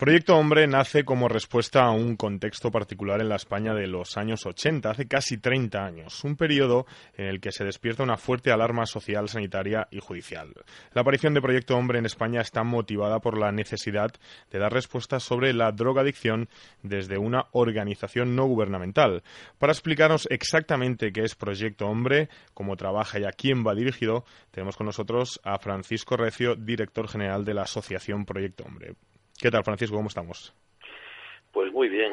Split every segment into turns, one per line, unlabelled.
Proyecto Hombre nace como respuesta a un contexto particular en la España de los años 80, hace casi 30 años, un periodo en el que se despierta una fuerte alarma social, sanitaria y judicial. La aparición de Proyecto Hombre en España está motivada por la necesidad de dar respuestas sobre la drogadicción desde una organización no gubernamental. Para explicarnos exactamente qué es Proyecto Hombre, cómo trabaja y a quién va dirigido, tenemos con nosotros a Francisco Recio, director general de la Asociación Proyecto Hombre. ¿Qué tal, Francisco? ¿Cómo estamos?
Pues muy bien.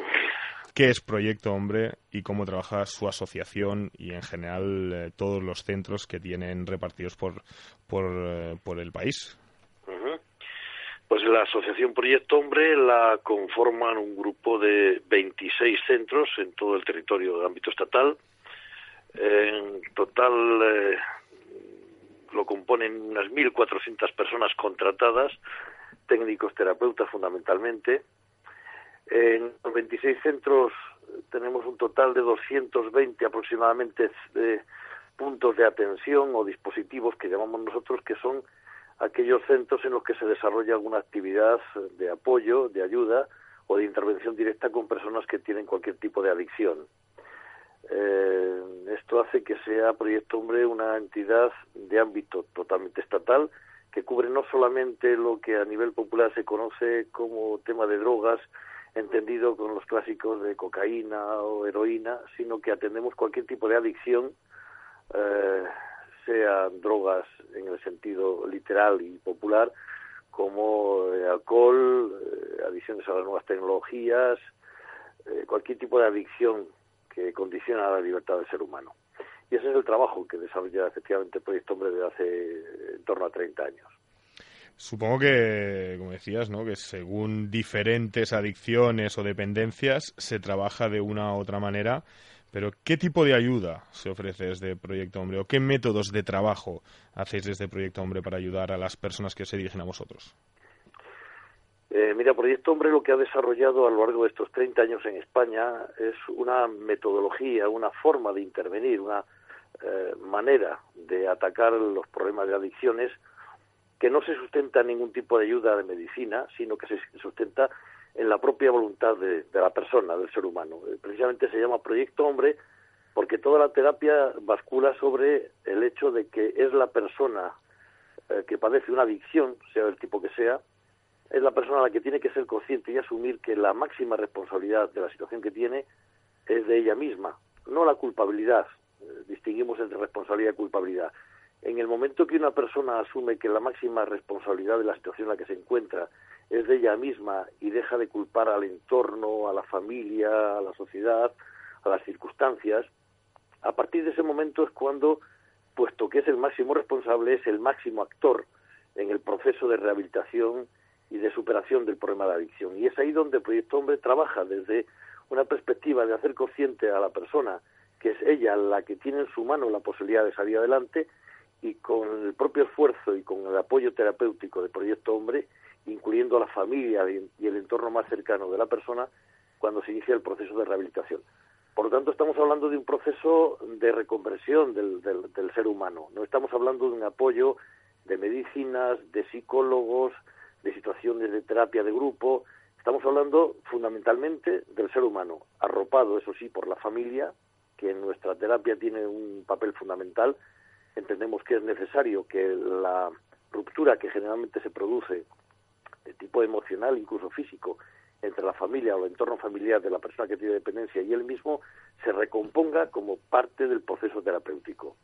¿Qué es Proyecto Hombre y cómo trabaja su asociación y en general eh, todos los centros que tienen repartidos por, por, eh, por el país?
Pues la asociación Proyecto Hombre la conforman un grupo de 26 centros en todo el territorio de ámbito estatal. En total eh, lo componen unas 1.400 personas contratadas técnicos terapeutas fundamentalmente. En los 26 centros tenemos un total de 220 aproximadamente de puntos de atención o dispositivos que llamamos nosotros que son aquellos centros en los que se desarrolla alguna actividad de apoyo, de ayuda o de intervención directa con personas que tienen cualquier tipo de adicción. Eh, esto hace que sea Proyecto Hombre una entidad de ámbito totalmente estatal que cubre no solamente lo que a nivel popular se conoce como tema de drogas, entendido con los clásicos de cocaína o heroína, sino que atendemos cualquier tipo de adicción, eh, sea drogas en el sentido literal y popular, como eh, alcohol, eh, adicciones a las nuevas tecnologías, cualquier tipo de adicción que condiciona la libertad del ser humano. Y ese es el trabajo que desarrolla efectivamente Proyecto Hombre desde hace en torno a 30 años.
Supongo que, como decías, ¿no? que según diferentes adicciones o dependencias se trabaja de una u otra manera, pero ¿qué tipo de ayuda se ofrece desde Proyecto Hombre o qué métodos de trabajo hacéis desde Proyecto Hombre para ayudar a las personas que se dirigen a vosotros?
Eh, mira, Proyecto Hombre lo que ha desarrollado a lo largo de estos 30 años en España es una metodología, una forma de intervenir, una eh, manera de atacar los problemas de adicciones que no se sustenta en ningún tipo de ayuda de medicina, sino que se sustenta en la propia voluntad de, la persona, del ser humano. Eh, precisamente se llama Proyecto Hombre porque toda la terapia bascula sobre el hecho de que es la persona eh, que padece una adicción, sea del tipo que sea, es la persona la que tiene que ser consciente y asumir que la máxima responsabilidad de la situación que tiene es de ella misma, no la culpabilidad, distinguimos entre responsabilidad y culpabilidad. En el momento que una persona asume que la máxima responsabilidad de la situación en la que se encuentra es de ella misma y deja de culpar al entorno, a la familia, a la sociedad, a las circunstancias, a partir de ese momento es cuando, puesto que es el máximo responsable, es el máximo actor en el proceso de rehabilitación y de superación del problema de adicción. Y es ahí donde el Proyecto Hombre trabaja desde una perspectiva de hacer consciente a la persona que es ella la que tiene en su mano la posibilidad de salir adelante y con el propio esfuerzo y con el apoyo terapéutico del Proyecto Hombre, incluyendo a la familia y el entorno más cercano de la persona cuando se inicia el proceso de rehabilitación. Por lo tanto, estamos hablando de un proceso de reconversión del, del ser humano. No estamos hablando de un apoyo de medicinas, de psicólogos, de situaciones de terapia de grupo. Estamos hablando fundamentalmente del ser humano, arropado, eso sí, por la familia, que en nuestra terapia tiene un papel fundamental. Entendemos que es necesario que la ruptura que generalmente se produce de tipo emocional, incluso físico, entre la familia o el entorno familiar de la persona que tiene dependencia y él mismo se recomponga como parte del proceso terapéutico.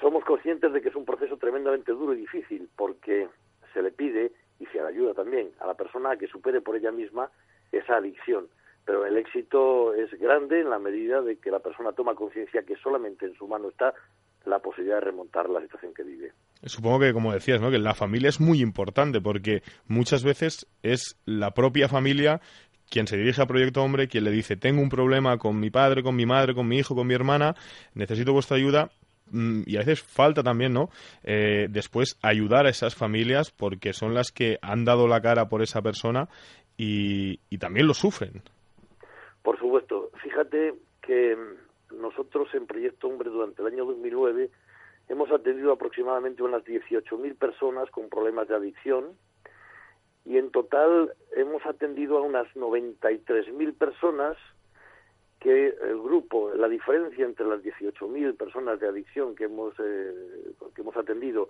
Somos conscientes de que es un proceso tremendamente duro y difícil porque se le pide y se le ayuda también a la persona a que supere por ella misma esa adicción pero el éxito es grande en la medida de que la persona toma conciencia que solamente en su mano está la posibilidad de remontar la situación que vive.
Supongo que, como decías, ¿no? que la familia es muy importante porque muchas veces es la propia familia quien se dirige a Proyecto Hombre, quien le dice, tengo un problema con mi padre, con mi madre, con mi hijo, con mi hermana, necesito vuestra ayuda, mm, y a veces falta también, ¿no? Eh, después ayudar a esas familias porque son las que han dado la cara por esa persona y también lo sufren.
Por supuesto, fíjate que nosotros en Proyecto Hombre durante el año 2009 hemos atendido aproximadamente unas 18.000 personas con problemas de adicción y en total hemos atendido a unas 93.000 personas que el grupo, la diferencia entre las 18.000 personas de adicción que hemos, eh, que hemos atendido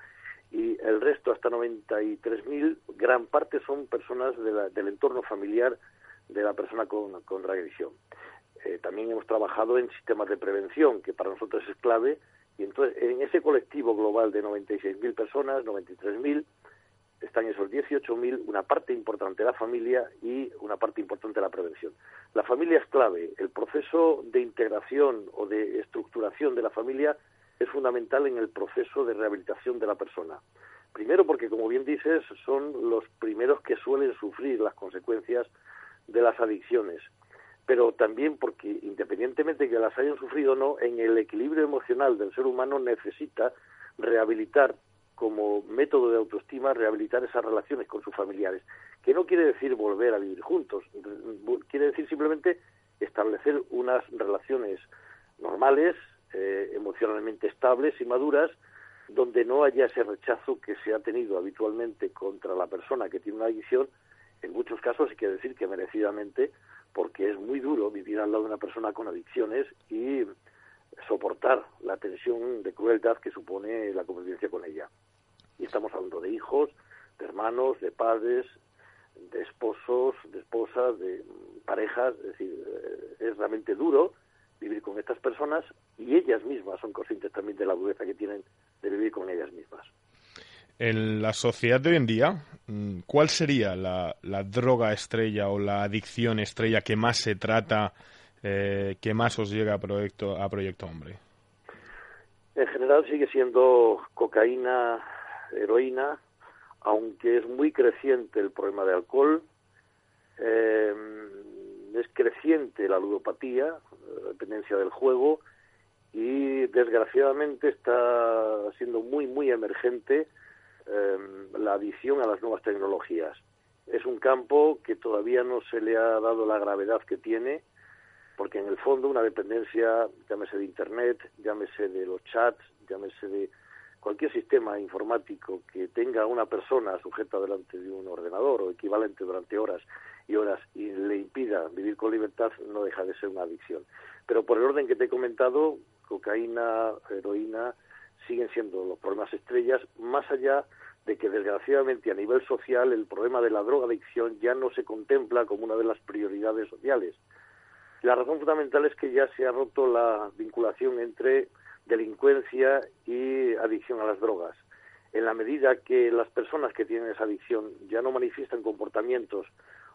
y el resto, hasta 93.000, gran parte son personas del entorno familiar de la persona con, con drogadicción. Eh, también hemos trabajado en sistemas de prevención, que para nosotros es clave, y entonces en ese colectivo global de 96.000 personas, 93.000, están esos 18.000, una parte importante de la familia y una parte importante de la prevención. La familia es clave. El proceso de integración o de estructuración de la familia es fundamental en el proceso de rehabilitación de la persona. Primero porque, como bien dices, son los primeros que suelen sufrir las consecuencias de las adicciones, pero también porque, independientemente de que las hayan sufrido o no, en el equilibrio emocional del ser humano necesita rehabilitar como método de autoestima rehabilitar esas relaciones con sus familiares, que no quiere decir volver a vivir juntos, quiere decir simplemente establecer unas relaciones normales, eh, emocionalmente estables y maduras, donde no haya ese rechazo que se ha tenido habitualmente contra la persona que tiene una adicción, en muchos casos hay que decir que merecidamente, porque es muy duro vivir al lado de una persona con adicciones y soportar la tensión de crueldad que supone la convivencia con ella. Y estamos hablando de hijos, de hermanos, de padres, de esposos, de esposas, de parejas, es decir, eh, es realmente duro vivir con estas personas y ellas mismas son conscientes también de la dureza que tienen de vivir con ellas mismas.
En la sociedad de hoy en día, mm, ¿cuál sería la, droga estrella o la adicción estrella que más se trata, eh, que más os llega a Proyecto, a proyecto Hombre?
En general sigue siendo cocaína, heroína, aunque es muy creciente el problema de alcohol, eh, es creciente la ludopatía, la dependencia del juego, y desgraciadamente está siendo muy, muy emergente eh, la adición a las nuevas tecnologías. Es un campo que todavía no se le ha dado la gravedad que tiene, porque en el fondo una dependencia, llámese de Internet, llámese de los chats, llámese de cualquier sistema informático que tenga una persona sujeta delante de un ordenador o equivalente durante horas y horas y le impida vivir con libertad no deja de ser una adicción. Pero por el orden que te he comentado, cocaína, heroína, siguen siendo los problemas estrellas, más allá de que desgraciadamente a nivel social el problema de la drogadicción ya no se contempla como una de las prioridades sociales. La razón fundamental es que ya se ha roto la vinculación entre delincuencia y adicción a las drogas. En la medida que las personas que tienen esa adicción ya no manifiestan comportamientos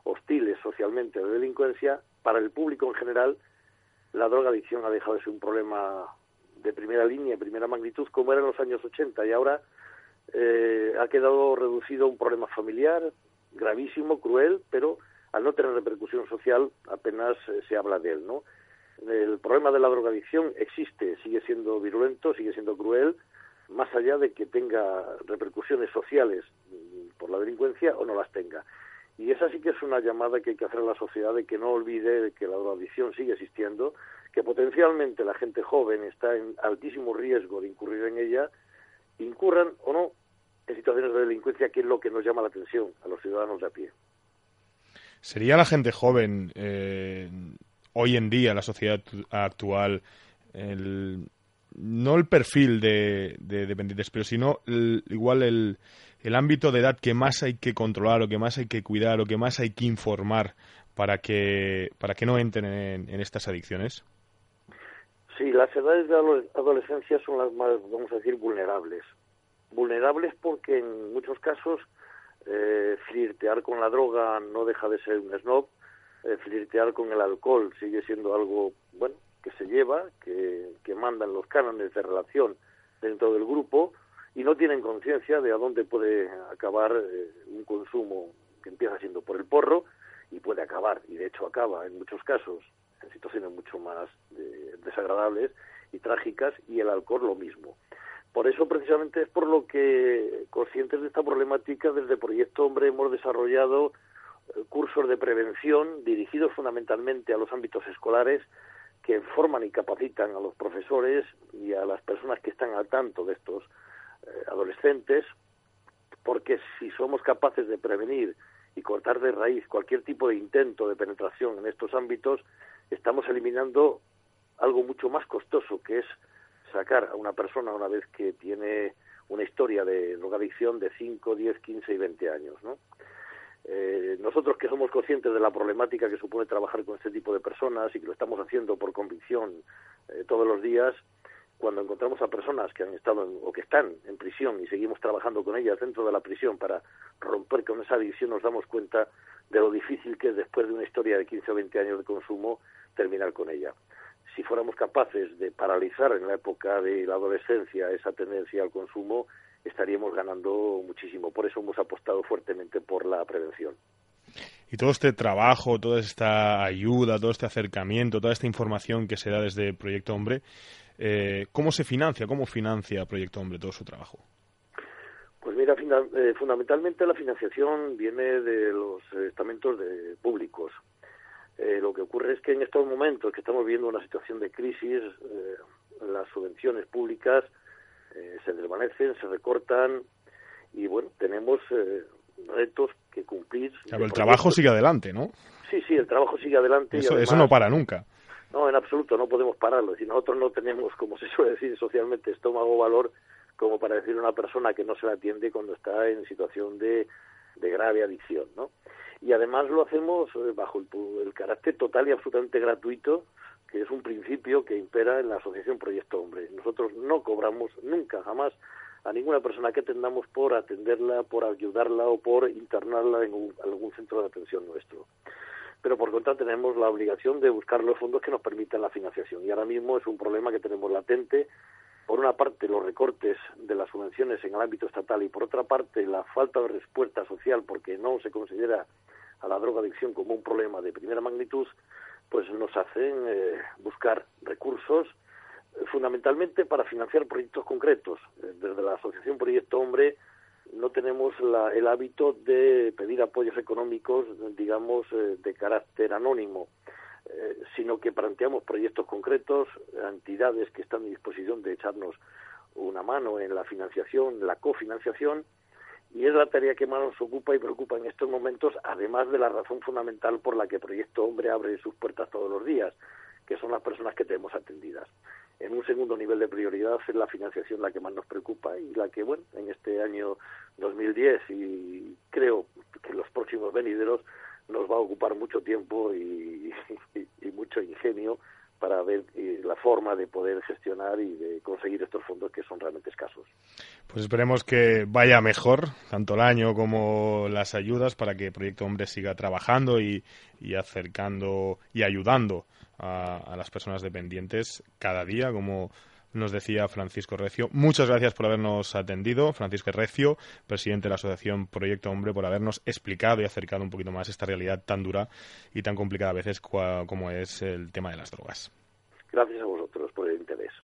hostiles socialmente de delincuencia, para el público en general, la drogadicción ha dejado de ser un problema de primera línea, primera magnitud, como era en los años 80, y ahora eh, ha quedado reducido a un problema familiar gravísimo, cruel, pero al no tener repercusión social apenas eh, se habla de él, ¿no? el problema de la drogadicción existe, sigue siendo virulento, sigue siendo cruel, más allá de que tenga repercusiones sociales por la delincuencia o no las tenga. Y esa sí que es una llamada que hay que hacer a la sociedad de que no olvide que la drogadicción sigue existiendo, que potencialmente la gente joven está en altísimo riesgo de incurrir en ella, incurran o no en situaciones de delincuencia, que es lo que nos llama la atención a los ciudadanos de a pie.
¿Sería la gente joven eh, hoy en día, la sociedad actual, no el perfil de, dependientes, pero sino igual el, el ámbito de edad que más hay que controlar o que más hay que cuidar o que más hay que informar para que, para que no entren en, estas adicciones?
Sí, las edades de adolescencia son las más, vamos a decir, vulnerables. Vulnerables porque en muchos casos eh, flirtear con la droga no deja de ser un snob, eh, flirtear con el alcohol sigue siendo algo, bueno, que se lleva, que, que mandan los cánones de relación dentro del grupo y no tienen conciencia de a dónde puede acabar eh, un consumo que empieza siendo por el porro y puede acabar, y de hecho acaba en muchos casos en situaciones mucho más eh, desagradables y trágicas, y el alcohol lo mismo. Por eso, precisamente, es por lo que, conscientes de esta problemática, desde Proyecto Hombre hemos desarrollado cursos de prevención dirigidos fundamentalmente a los ámbitos escolares que forman y capacitan a los profesores y a las personas que están al tanto de estos eh, adolescentes, porque si somos capaces de prevenir y cortar de raíz cualquier tipo de intento de penetración en estos ámbitos, estamos eliminando algo mucho más costoso, que es sacar a una persona una vez que tiene una historia de drogadicción de 5, 10, 15 y 20 años, ¿no? Eh, nosotros que somos conscientes de la problemática que supone trabajar con este tipo de personas y que lo estamos haciendo por convicción eh, todos los días, cuando encontramos a personas que han estado o que están en prisión y seguimos trabajando con ellas dentro de la prisión para romper con esa adicción, nos damos cuenta de lo difícil que es después de una historia de 15 o 20 años de consumo terminar con ella. Si fuéramos capaces de paralizar en la época de la adolescencia esa tendencia al consumo, estaríamos ganando muchísimo. Por eso hemos apostado fuertemente por la prevención.
Y todo este trabajo, toda esta ayuda, todo este acercamiento, toda esta información que se da desde Proyecto Hombre, eh, ¿cómo se financia? ¿Cómo financia Proyecto Hombre todo su trabajo?
Pues mira, eh, fundamentalmente la financiación viene de los estamentos de públicos. Eh, lo que ocurre es que en estos momentos que estamos viendo una situación de crisis, las subvenciones públicas eh, se desvanecen, se recortan y bueno, tenemos eh, retos que cumplir.
Pero el trabajo sigue adelante, ¿no?
Sí, sí, el trabajo sigue adelante.
Eso, eso no para nunca.
No, en absoluto, no podemos pararlo. Si nosotros no tenemos, como se suele decir socialmente, estómago valor como para decir a una persona que no se la atiende cuando está en situación de, de grave adicción, ¿no? Y además lo hacemos eh, bajo el, el carácter total y absolutamente gratuito que es un principio que impera en la Asociación Proyecto Hombre. Nosotros no cobramos nunca, jamás, a ninguna persona que atendamos por atenderla, por ayudarla o por internarla en algún centro de atención nuestro. Pero por contra tenemos la obligación de buscar los fondos que nos permitan la financiación. Y ahora mismo es un problema que tenemos latente. Por una parte, los recortes de las subvenciones en el ámbito estatal y por otra parte, la falta de respuesta social porque no se considera a la drogadicción como un problema de primera magnitud, pues nos hacen eh, buscar recursos eh, fundamentalmente para financiar proyectos concretos. Eh, desde la Asociación Proyecto Hombre no tenemos el hábito de pedir apoyos económicos, digamos, de carácter anónimo, sino que planteamos proyectos concretos, entidades que están en disposición de echarnos una mano en la financiación, la cofinanciación, y es la tarea que más nos ocupa y preocupa en estos momentos, además de la razón fundamental por la que Proyecto Hombre abre sus puertas todos los días, que son las personas que tenemos atendidas. En un segundo nivel de prioridad es la financiación la que más nos preocupa y la que, bueno, en este año 2010 y creo que los próximos venideros nos va a ocupar mucho tiempo y, mucho ingenio para ver eh, la forma de poder gestionar y de conseguir estos fondos que son realmente escasos.
Pues esperemos que vaya mejor, tanto el año como las ayudas, para que Proyecto Hombre siga trabajando y, acercando y ayudando a, a, las personas dependientes cada día, como nos decía Francisco Recio. Muchas gracias por habernos atendido, Francisco Recio, presidente de la Asociación Proyecto Hombre, por habernos explicado y acercado un poquito más esta realidad tan dura y tan complicada a veces como es el tema de las drogas.
Gracias a vosotros por el interés.